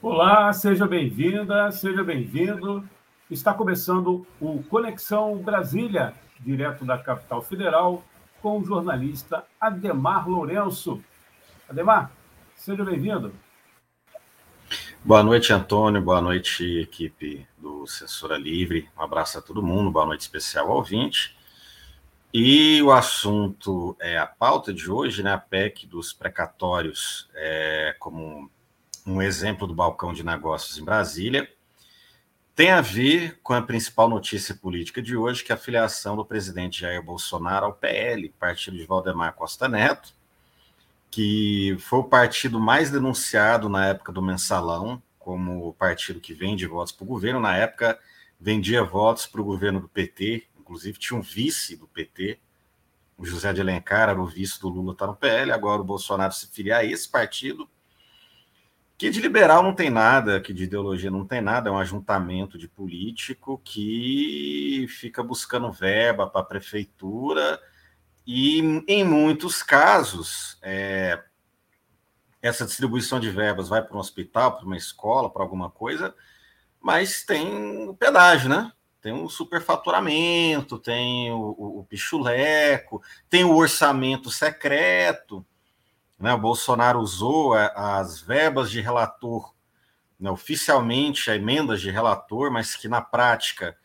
Olá, seja bem-vinda, seja bem-vindo. Está começando o Conexão Brasília, direto da capital federal, com o jornalista Ademar Lourenço. Ademar, seja bem-vindo. Boa noite, Antônio. Boa noite, equipe do Censura Livre. Um abraço a todo mundo. Boa noite especial ao ouvinte. E o assunto é a pauta de hoje, né? A PEC dos precatórios, é, como um exemplo do balcão de negócios em Brasília, tem a ver com a principal notícia política de hoje, que é a filiação do presidente Jair Bolsonaro ao PL, partido de Valdemar Costa Neto, que foi o partido mais denunciado na época do mensalão, como o partido que vende votos para o governo. Na época, vendia votos para o governo do PT, inclusive tinha um vice do PT, o José de Alencar era o vice do Lula, está no PL, agora o Bolsonaro se filia a esse partido que de liberal não tem nada, que de ideologia não tem nada, é um ajuntamento de político que fica buscando verba para a prefeitura e, em muitos casos, é, essa distribuição de verbas vai para um hospital, para uma escola, para alguma coisa, mas tem o pedágio, né? Tem o superfaturamento, tem o, o, o pichuleco, tem o orçamento secreto. Né? O Bolsonaro usou é, as verbas de relator, né, oficialmente, a emendas de relator, mas que na prática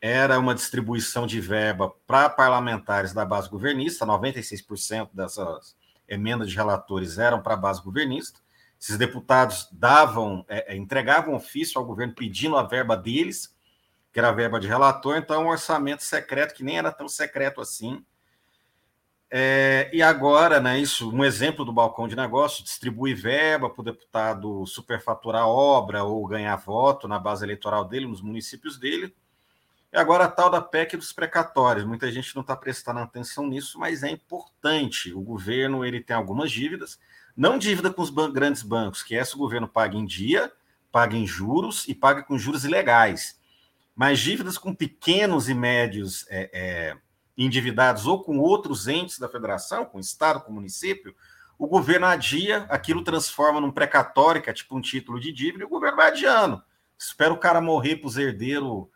era uma distribuição de verba para parlamentares da base governista, 96% dessas emendas de relatores eram para a base governista. Esses deputados davam, é, é, entregavam ofício ao governo pedindo a verba deles, que era a verba de relator, então um orçamento secreto que nem era tão secreto assim, é, e agora, né, isso, um exemplo do balcão de negócio, distribui verba para o deputado superfaturar obra ou ganhar voto na base eleitoral dele, nos municípios dele. E agora a tal da PEC dos precatórios. Muita gente não está prestando atenção nisso, mas é importante. O governo ele tem algumas dívidas, não dívida com os ban grandes bancos, que essa o governo paga em dia, paga em juros e paga com juros ilegais. Mas dívidas com pequenos e médios é, é, endividados ou com outros entes da federação, com o Estado, com o município, o governo adia, aquilo transforma num precatório, que é tipo um título de dívida, e o governo vai adiando. Espera o cara morrer para os herdeiros.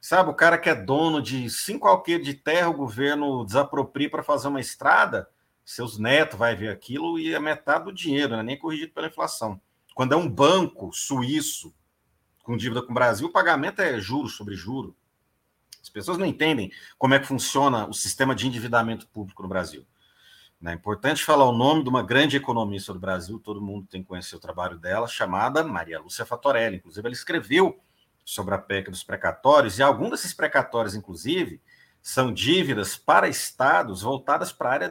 Sabe, o cara que é dono de cinco alqueires de terra, o governo desapropria para fazer uma estrada, seus netos vai ver aquilo e é metade do dinheiro, né? nem corrigido pela inflação. Quando é um banco suíço com dívida com o Brasil, o pagamento é juro sobre juro. As pessoas não entendem como é que funciona o sistema de endividamento público no Brasil. É importante falar o nome de uma grande economista do Brasil, todo mundo tem que conhecer o trabalho dela, chamada Maria Lúcia Fatorelli. Inclusive, ela escreveu sobre a PEC dos precatórios, e alguns desses precatórios, inclusive, são dívidas para estados voltadas para a área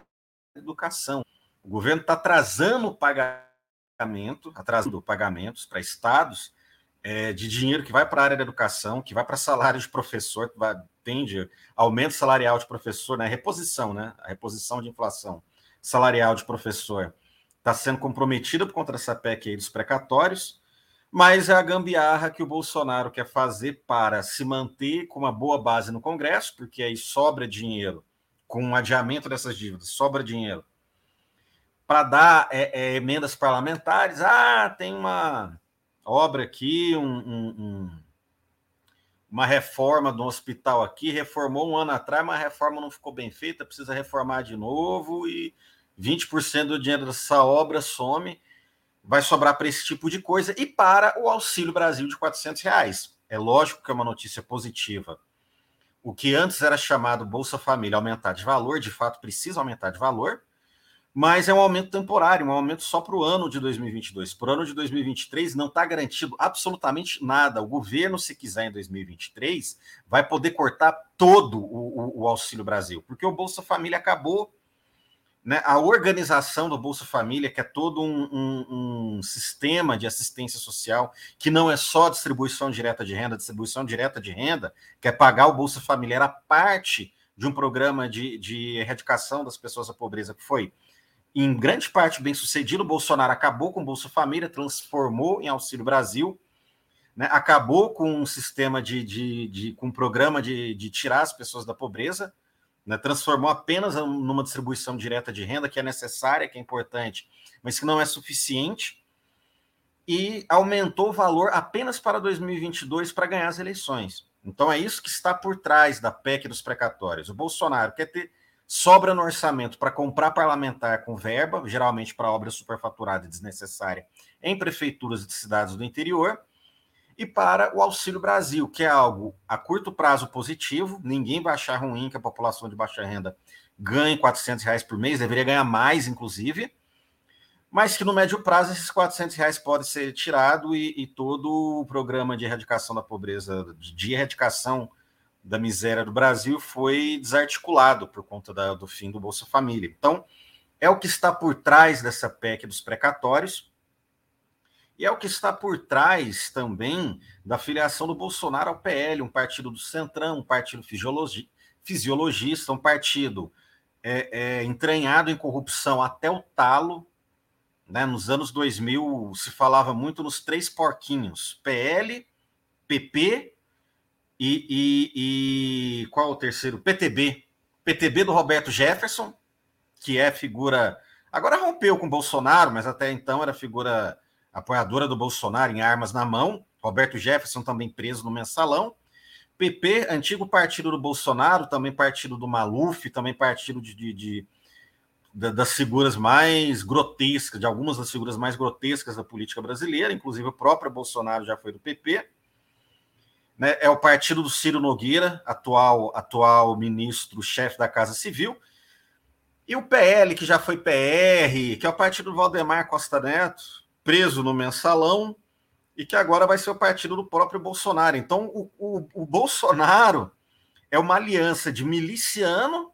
da educação. O governo está atrasando o pagamento, atrasando pagamentos para estados é, de dinheiro que vai para a área da educação, que vai para salário de professor, que vai, tende aumento salarial de professor, né? Reposição, né? A reposição de inflação salarial de professor está sendo comprometida por conta dessa PEC aí dos precatórios, mas é a gambiarra que o Bolsonaro quer fazer para se manter com uma boa base no Congresso, porque aí sobra dinheiro com o um adiamento dessas dívidas, sobra dinheiro para dar é, é, emendas parlamentares. Ah, tem uma obra aqui, um, um, um, uma reforma do hospital aqui, reformou um ano atrás, mas a reforma não ficou bem feita, precisa reformar de novo e 20% do dinheiro dessa obra some, vai sobrar para esse tipo de coisa e para o Auxílio Brasil de 400 reais. É lógico que é uma notícia positiva. O que antes era chamado Bolsa Família aumentar de valor, de fato precisa aumentar de valor, mas é um aumento temporário, um aumento só para o ano de 2022. Para o ano de 2023 não está garantido absolutamente nada. O governo, se quiser em 2023, vai poder cortar todo o, o, o Auxílio Brasil? Porque o Bolsa Família acabou né, a organização do Bolsa Família, que é todo um, um, um, sistema de assistência social, que não é só distribuição direta de renda, distribuição direta de renda, que é pagar o Bolsa Família, era parte de um programa de, de erradicação das pessoas da pobreza, que foi, em grande parte, bem sucedido. O Bolsonaro acabou com o Bolsa Família, transformou em Auxílio Brasil, né, acabou com um sistema de, de, de com um programa de, de tirar as pessoas da pobreza, né, transformou apenas numa distribuição direta de renda que é necessária, que é importante, mas que não é suficiente, e aumentou o valor apenas para 2022 para ganhar as eleições. Então é isso que está por trás da PEC dos precatórios. O Bolsonaro quer ter sobra no orçamento para comprar parlamentar com verba, geralmente para obra superfaturada e desnecessária, em prefeituras de cidades do interior, e para o Auxílio Brasil, que é algo a curto prazo positivo, ninguém vai achar ruim que a população de baixa renda ganhe 400 reais por mês, deveria ganhar mais, inclusive, mas que no médio prazo esses 400 reais podem ser tirado e, e todo o programa de erradicação da pobreza, de erradicação da miséria do Brasil foi desarticulado por conta da, do fim do Bolsa Família. Então, é o que está por trás dessa PEC dos precatórios, e é o que está por trás também da filiação do Bolsonaro ao PL, um partido do Centrão, um partido fisiologi fisiologista, um partido é, é, entranhado em corrupção até o talo. Né? Nos anos 2000 se falava muito nos três porquinhos: PL, PP e, e, e qual o terceiro? PTB. PTB do Roberto Jefferson, que é figura. Agora rompeu com Bolsonaro, mas até então era figura apoiadora do Bolsonaro em armas na mão, Roberto Jefferson também preso no mensalão. PP, antigo partido do Bolsonaro, também partido do Maluf, também partido de, de, de, de, das figuras mais grotescas, de algumas das figuras mais grotescas da política brasileira, inclusive o próprio Bolsonaro já foi do PP. Né, é o partido do Ciro Nogueira, atual, atual ministro-chefe da Casa Civil, e o PL, que já foi PR, que é o partido do Valdemar Costa Neto, preso no mensalão e que agora vai ser o partido do próprio Bolsonaro. Então, o, o, o Bolsonaro é uma aliança de miliciano,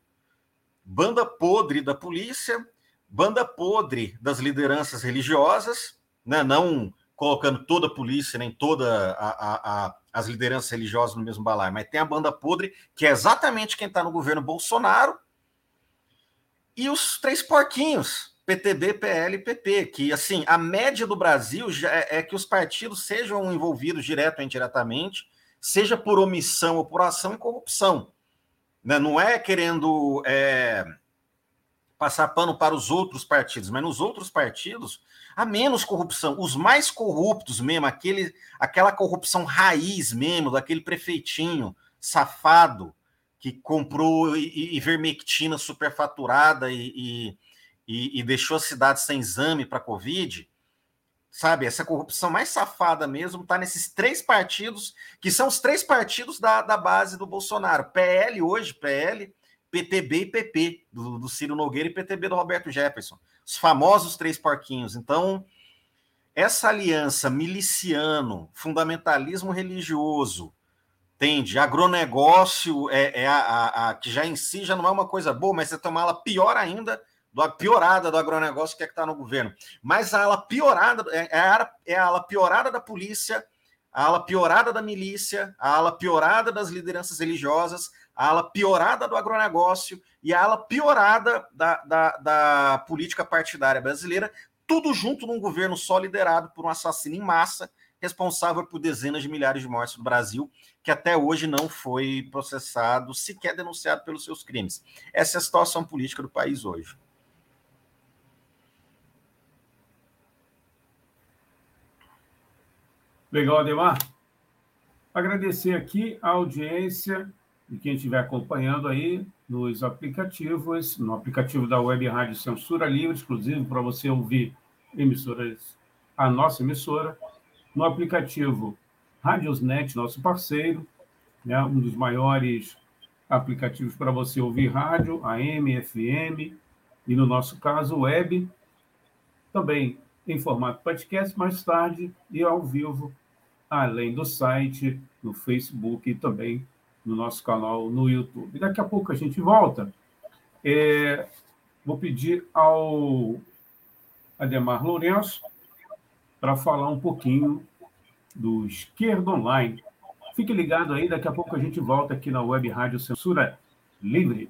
banda podre da polícia, banda podre das lideranças religiosas, né? não colocando toda a polícia, nem todas as lideranças religiosas no mesmo balaio, mas tem a banda podre, que é exatamente quem está no governo Bolsonaro, e os três porquinhos, PTB, PL e PP, que assim, a média do Brasil já é, é que os partidos sejam envolvidos direto ou indiretamente, seja por omissão ou por ação e corrupção. Né? Não é querendo é, passar pano para os outros partidos, mas nos outros partidos há menos corrupção. Os mais corruptos mesmo, aquele, aquela corrupção raiz mesmo, daquele prefeitinho safado que comprou ivermectina superfaturada e e, e deixou a cidade sem exame para Covid, sabe? Essa corrupção mais safada mesmo está nesses três partidos, que são os três partidos da, da base do Bolsonaro. PL hoje, PL, PTB e PP, do, do Ciro Nogueira e PTB do Roberto Jefferson. Os famosos três porquinhos. Então, essa aliança miliciano, fundamentalismo religioso, entende? Agronegócio é, é a, a, a, que já em si já não é uma coisa boa, mas você tem uma ala pior ainda da piorada do agronegócio que é que está no governo. Mas a ala piorada é, é a, é a ala piorada da polícia, a ala piorada da milícia, a ala piorada das lideranças religiosas, a ala piorada do agronegócio e a ala piorada da, da, da política partidária brasileira, tudo junto num governo só liderado por um assassino em massa, responsável por dezenas de milhares de mortes no Brasil, que até hoje não foi processado, sequer denunciado pelos seus crimes. Essa é a situação política do país hoje. Legal, Ademar. Agradecer aqui a audiência de quem estiver acompanhando aí nos aplicativos, no aplicativo da Web Rádio Censura Livre, exclusivo para você ouvir emissoras, a nossa emissora, no aplicativo Radiosnet, nosso parceiro, né, um dos maiores aplicativos para você ouvir rádio, AM, FM, e no nosso caso, web, também em formato podcast, mais tarde e ao vivo além do site, no Facebook e também no nosso canal no YouTube. Daqui a pouco a gente volta. É, vou pedir ao Ademar Lourenço para falar um pouquinho do Esquerda Online. Fique ligado aí, daqui a pouco a gente volta aqui na Web Rádio Censura Livre.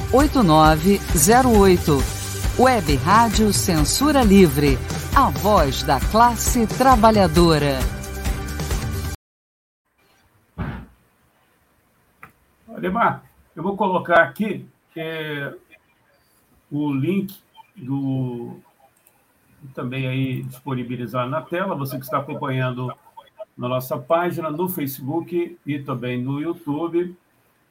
8908. Web Rádio Censura Livre. A voz da classe trabalhadora. Ademar, eu vou colocar aqui é, o link do também aí disponibilizar na tela, você que está acompanhando na nossa página no Facebook e também no YouTube,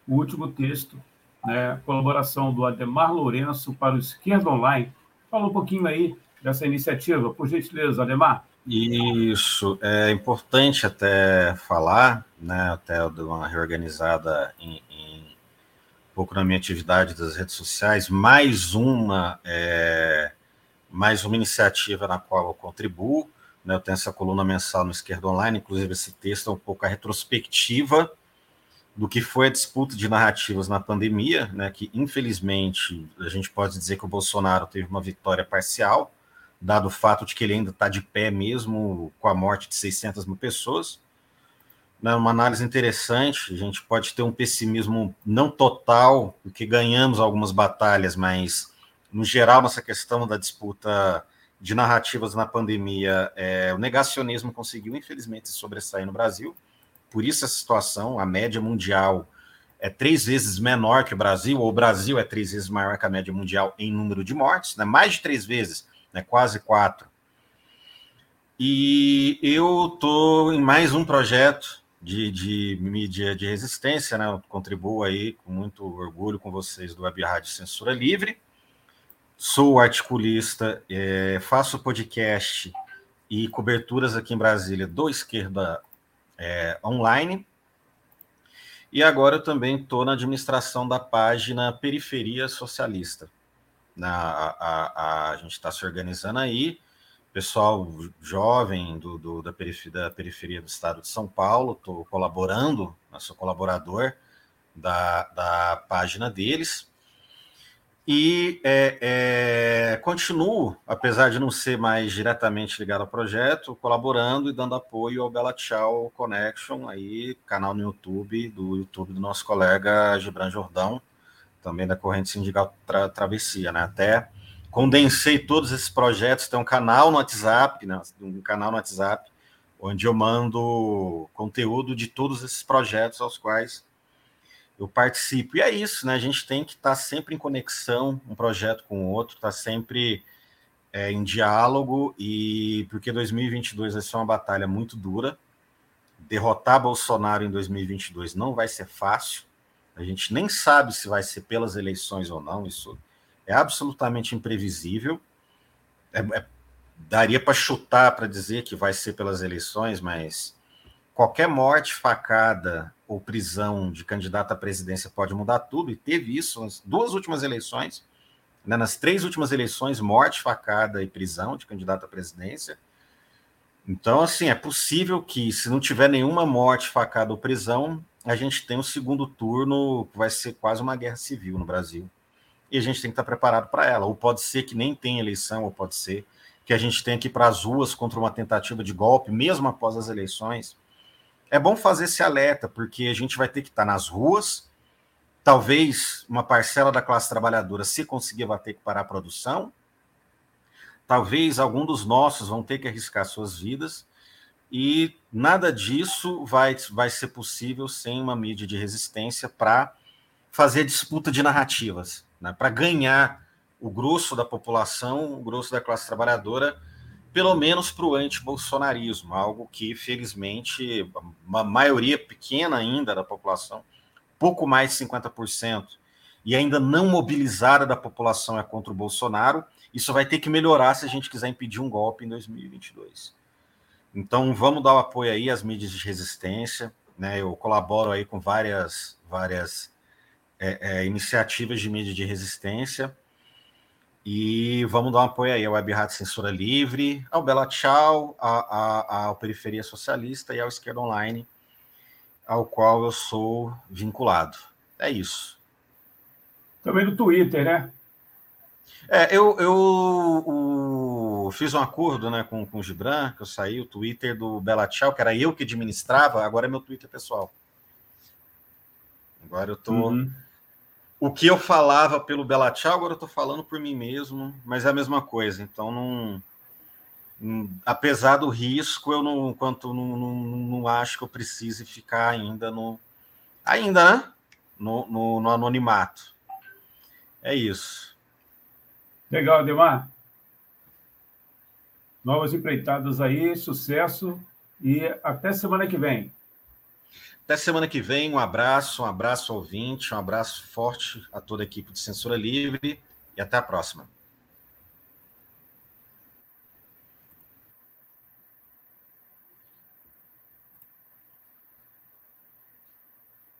o último texto né, colaboração do Ademar Lourenço para o Esquerda Online. Fala um pouquinho aí dessa iniciativa, por gentileza, Ademar. Isso, é importante até falar, né, até de uma reorganizada em, em, um pouco na minha atividade das redes sociais, mais uma, é, mais uma iniciativa na qual eu contribuo, né, eu tenho essa coluna mensal no Esquerda Online, inclusive esse texto é um pouco a retrospectiva do que foi a disputa de narrativas na pandemia, né, que infelizmente a gente pode dizer que o Bolsonaro teve uma vitória parcial, dado o fato de que ele ainda está de pé mesmo com a morte de 600 mil pessoas. Né, uma análise interessante, a gente pode ter um pessimismo não total, porque ganhamos algumas batalhas, mas no geral, nessa questão da disputa de narrativas na pandemia, é, o negacionismo conseguiu, infelizmente, se sobressair no Brasil por isso essa situação, a média mundial é três vezes menor que o Brasil, ou o Brasil é três vezes maior que a média mundial em número de mortes, né? mais de três vezes, né? quase quatro. E eu estou em mais um projeto de, de mídia de resistência, né? Eu contribuo aí com muito orgulho com vocês do Web Rádio Censura Livre. Sou articulista, é, faço podcast e coberturas aqui em Brasília do Esquerda é, online. E agora eu também estou na administração da página Periferia Socialista. Na, a, a, a gente está se organizando aí, pessoal jovem do, do da, periferia, da, periferia, do estado de São Paulo, estou colaborando, sou colaborador da, da página deles. E é, é, continuo, apesar de não ser mais diretamente ligado ao projeto, colaborando e dando apoio ao Bela Tchau Connection, aí, canal no YouTube, do YouTube do nosso colega Gibran Jordão, também da Corrente Sindical Tra Travessia, né? Até condensei todos esses projetos, tem um canal no WhatsApp, né? um canal no WhatsApp, onde eu mando conteúdo de todos esses projetos aos quais eu participo. E é isso, né? A gente tem que estar tá sempre em conexão, um projeto com o outro, tá sempre é, em diálogo, e porque 2022 vai ser uma batalha muito dura. Derrotar Bolsonaro em 2022 não vai ser fácil. A gente nem sabe se vai ser pelas eleições ou não. Isso é absolutamente imprevisível. É, é, daria para chutar para dizer que vai ser pelas eleições, mas qualquer morte, facada ou prisão de candidato à presidência pode mudar tudo, e teve isso nas duas últimas eleições, né, nas três últimas eleições, morte, facada e prisão de candidato à presidência. Então, assim, é possível que, se não tiver nenhuma morte, facada ou prisão, a gente tem um segundo turno que vai ser quase uma guerra civil no Brasil. E a gente tem que estar preparado para ela. Ou pode ser que nem tenha eleição, ou pode ser que a gente tem que ir para as ruas contra uma tentativa de golpe, mesmo após as eleições, é bom fazer esse alerta, porque a gente vai ter que estar nas ruas, talvez uma parcela da classe trabalhadora, se conseguir, vai ter que parar a produção, talvez algum dos nossos vão ter que arriscar suas vidas, e nada disso vai, vai ser possível sem uma mídia de resistência para fazer disputa de narrativas, né? para ganhar o grosso da população, o grosso da classe trabalhadora, pelo menos para o anti-bolsonarismo, algo que, felizmente, uma maioria pequena ainda da população, pouco mais de 50%, e ainda não mobilizada da população é contra o Bolsonaro, isso vai ter que melhorar se a gente quiser impedir um golpe em 2022. Então, vamos dar o apoio aí às mídias de resistência. Né? Eu colaboro aí com várias, várias é, é, iniciativas de mídia de resistência. E vamos dar um apoio aí ao Web Rádio Censura Livre, ao Bela Tchau, ao Periferia Socialista e ao Esquerda Online, ao qual eu sou vinculado. É isso. Também no Twitter, né? É, eu, eu o, fiz um acordo né, com, com o Gibran, que eu saí, o Twitter do Bela Tchau, que era eu que administrava, agora é meu Twitter pessoal. Agora eu tô. Uhum. O que eu falava pelo Bela Tchau, agora eu tô falando por mim mesmo, mas é a mesma coisa. Então não. apesar do risco, eu não, quanto não, não, não acho que eu precise ficar ainda no. Ainda, né? No, no, no anonimato. É isso. Legal, Ademar. Novas empreitadas aí, sucesso e até semana que vem. Até semana que vem, um abraço, um abraço ao ouvinte, um abraço forte a toda a equipe de Censura Livre e até a próxima.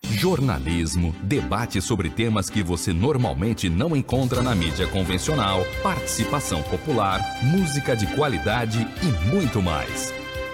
jornalismo, debate sobre temas que você normalmente não encontra na mídia convencional, participação popular, música de qualidade e muito mais.